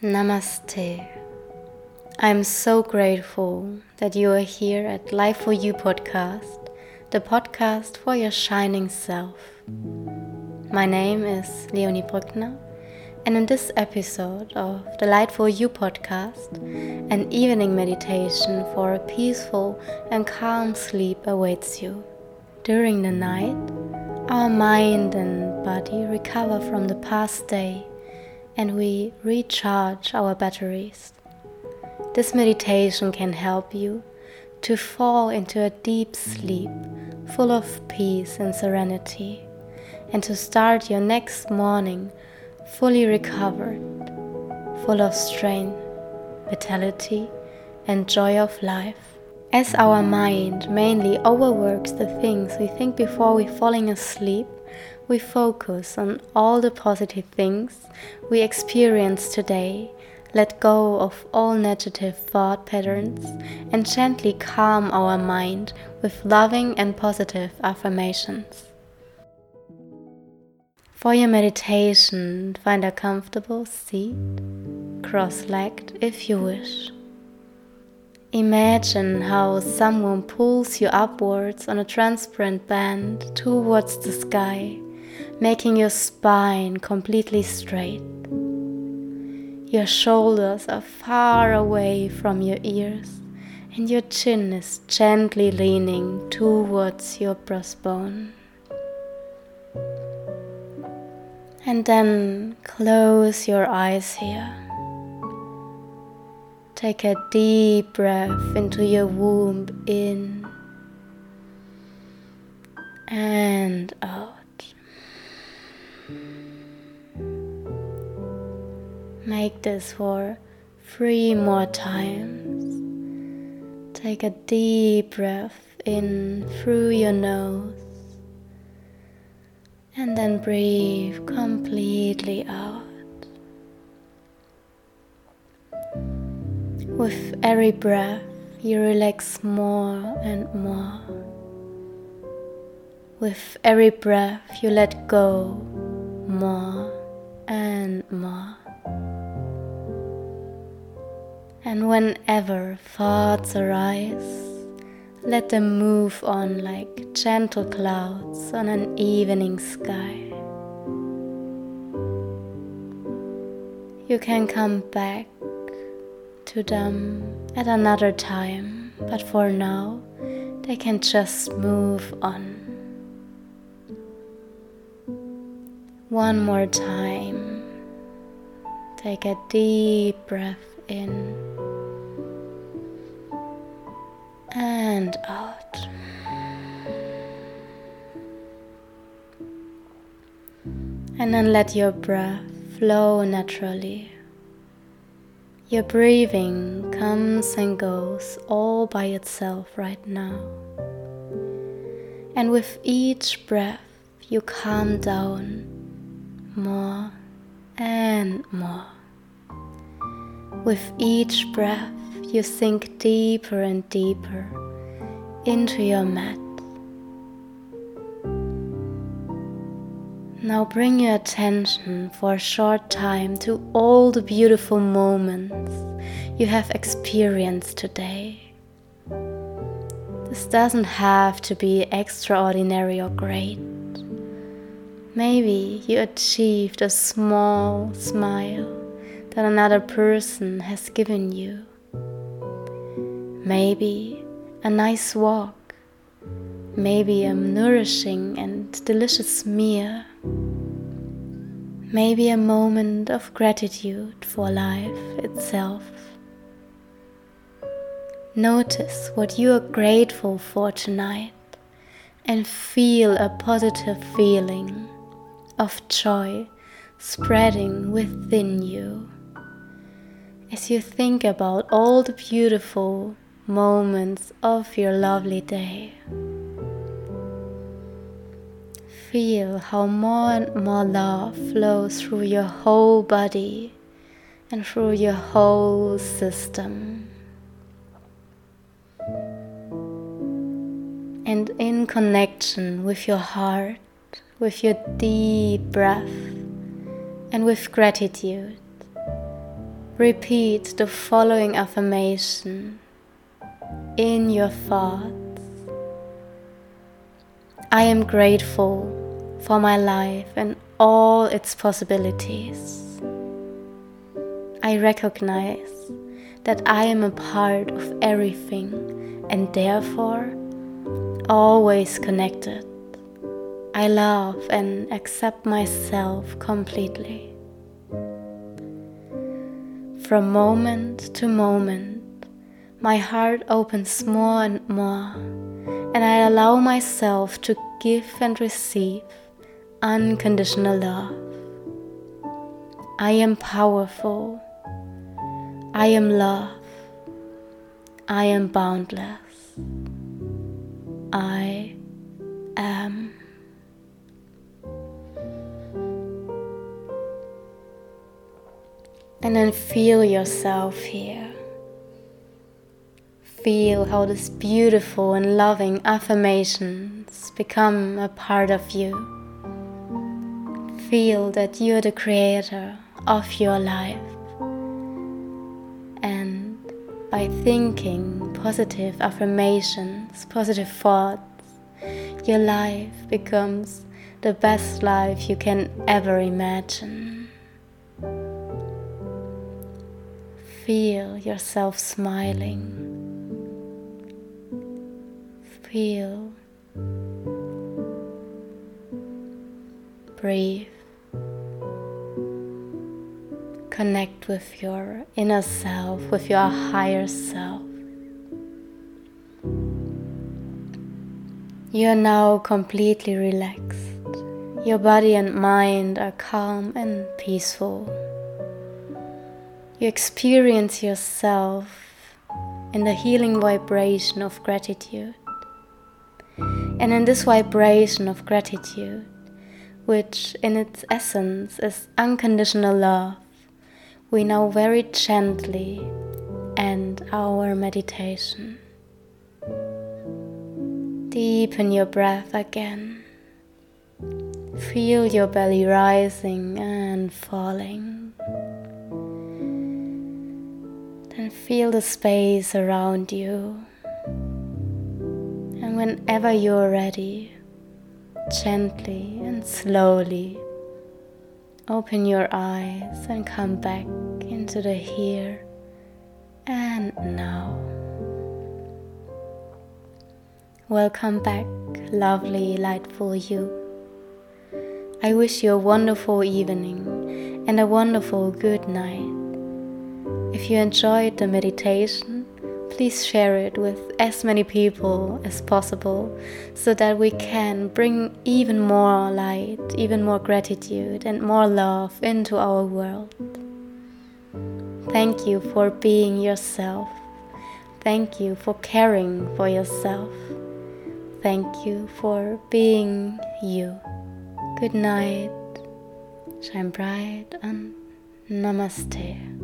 Namaste. I'm so grateful that you are here at Light for You podcast, the podcast for your shining self. My name is Leonie Brückner, and in this episode of the Light for You podcast, an evening meditation for a peaceful and calm sleep awaits you. During the night, our mind and body recover from the past day and we recharge our batteries. This meditation can help you to fall into a deep sleep full of peace and serenity, and to start your next morning fully recovered, full of strength, vitality, and joy of life. As our mind mainly overworks the things we think before we falling asleep, we focus on all the positive things we experience today, let go of all negative thought patterns, and gently calm our mind with loving and positive affirmations. For your meditation, find a comfortable seat, cross legged if you wish. Imagine how someone pulls you upwards on a transparent band towards the sky making your spine completely straight. Your shoulders are far away from your ears, and your chin is gently leaning towards your breastbone. And then close your eyes here. Take a deep breath into your womb in and out. Make this for three more times. Take a deep breath in through your nose and then breathe completely out. With every breath, you relax more and more. With every breath, you let go more and more. And whenever thoughts arise, let them move on like gentle clouds on an evening sky. You can come back to them at another time, but for now, they can just move on. One more time. Take a deep breath in. And out. And then let your breath flow naturally. Your breathing comes and goes all by itself right now. And with each breath, you calm down more and more. With each breath, you sink deeper and deeper into your mat. Now bring your attention for a short time to all the beautiful moments you have experienced today. This doesn't have to be extraordinary or great. Maybe you achieved a small smile that another person has given you. Maybe a nice walk, maybe a nourishing and delicious meal, maybe a moment of gratitude for life itself. Notice what you are grateful for tonight and feel a positive feeling of joy spreading within you. As you think about all the beautiful moments of your lovely day. Feel how more and more love flows through your whole body and through your whole system. And in connection with your heart, with your deep breath, and with gratitude, repeat the following affirmation in your thoughts. I am grateful for my life and all its possibilities. I recognize that I am a part of everything and therefore always connected. I love and accept myself completely. From moment to moment, my heart opens more and more, and I allow myself to give and receive unconditional love. I am powerful. I am love. I am boundless. I am. And then feel yourself here. Feel how this beautiful and loving affirmations become a part of you. Feel that you're the creator of your life. And by thinking positive affirmations, positive thoughts, your life becomes the best life you can ever imagine. Feel yourself smiling feel. Breathe. Connect with your inner self, with your higher self. You are now completely relaxed. Your body and mind are calm and peaceful. You experience yourself in the healing vibration of gratitude. And in this vibration of gratitude, which in its essence is unconditional love, we now very gently end our meditation. Deepen your breath again. Feel your belly rising and falling. Then feel the space around you whenever you're ready, gently and slowly open your eyes and come back into the here and now. Welcome back, lovely, lightful you. I wish you a wonderful evening and a wonderful good night. If you enjoyed the meditation, please share it with as many people as possible so that we can bring even more light, even more gratitude, and more love into our world. Thank you for being yourself. Thank you for caring for yourself. Thank you for being you. Good night, shine bright, and namaste.